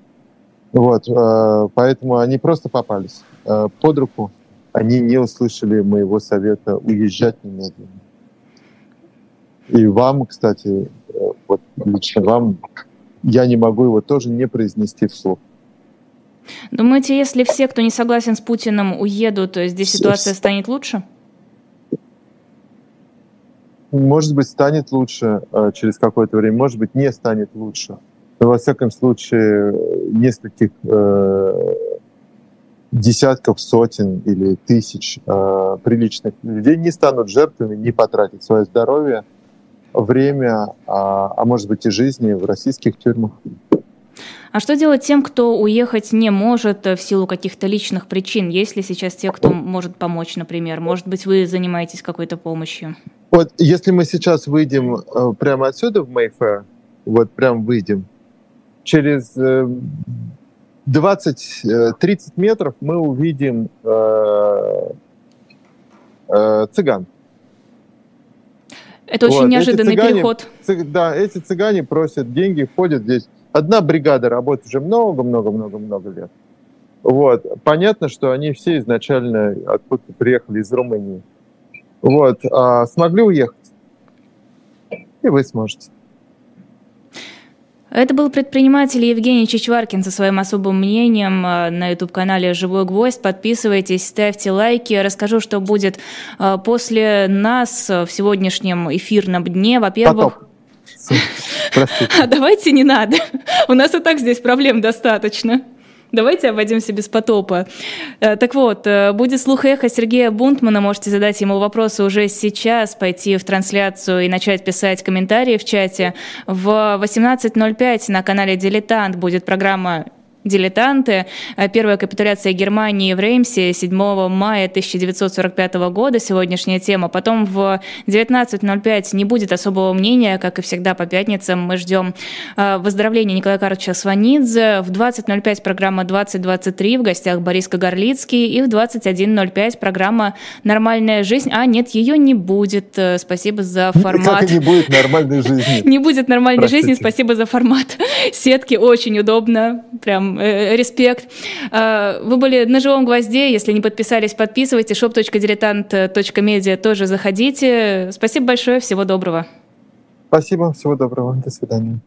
Вот, а, поэтому они просто попались под руку. Они не услышали моего совета уезжать немедленно. И вам, кстати, вот лично вам, я не могу его тоже не произнести вслух. Думаете, если все, кто не согласен с Путиным, уедут, здесь ситуация станет лучше? Может быть, станет лучше э, через какое-то время, может быть, не станет лучше. Но, во всяком случае, нескольких э, десятков, сотен или тысяч э, приличных людей не станут жертвами, не потратят свое здоровье, время, а, а может быть и жизни в российских тюрьмах. А что делать тем, кто уехать не может в силу каких-то личных причин? Есть ли сейчас те, кто может помочь, например? Может быть, вы занимаетесь какой-то помощью? Вот если мы сейчас выйдем э, прямо отсюда в Mayfair, вот прям выйдем, через 20-30 э, э, метров мы увидим цыган. Это очень вот, неожиданный цыгане, переход. Цыг, да, эти цыгане просят деньги, ходят здесь Одна бригада работает уже много-много-много-много лет. Вот. Понятно, что они все изначально откуда-то приехали из Румынии. Вот. А смогли уехать. И вы сможете. Это был предприниматель Евгений Чичваркин со своим особым мнением а, на YouTube-канале «Живой гвоздь». Подписывайтесь, ставьте лайки. Расскажу, что будет а, после нас в сегодняшнем эфирном дне. Во-первых... А давайте не надо. У нас и так здесь проблем достаточно. Давайте обойдемся без потопа. Э, так вот, э, будет слух эхо Сергея Бунтмана. Можете задать ему вопросы уже сейчас, пойти в трансляцию и начать писать комментарии в чате. В 18.05 на канале «Дилетант» будет программа дилетанты. Э, первая капитуляция Германии в Реймсе 7 мая 1945 года, сегодняшняя тема. Потом в 19.05 не будет особого мнения, как и всегда по пятницам. Мы ждем э, выздоровления Николая Карловича Сванидзе. В 20.05 программа 2023 в гостях Борис Кагарлицкий. И в 21.05 программа «Нормальная жизнь». А, нет, ее не будет. Э, спасибо за формат. Как не будет нормальной жизни? Не будет нормальной жизни. Спасибо за формат. Сетки очень удобно. Прям э, респект. Э, вы были на живом гвозде. Если не подписались, подписывайтесь. shop.diletant.media тоже заходите. Спасибо большое. Всего доброго. Спасибо. Всего доброго. До свидания.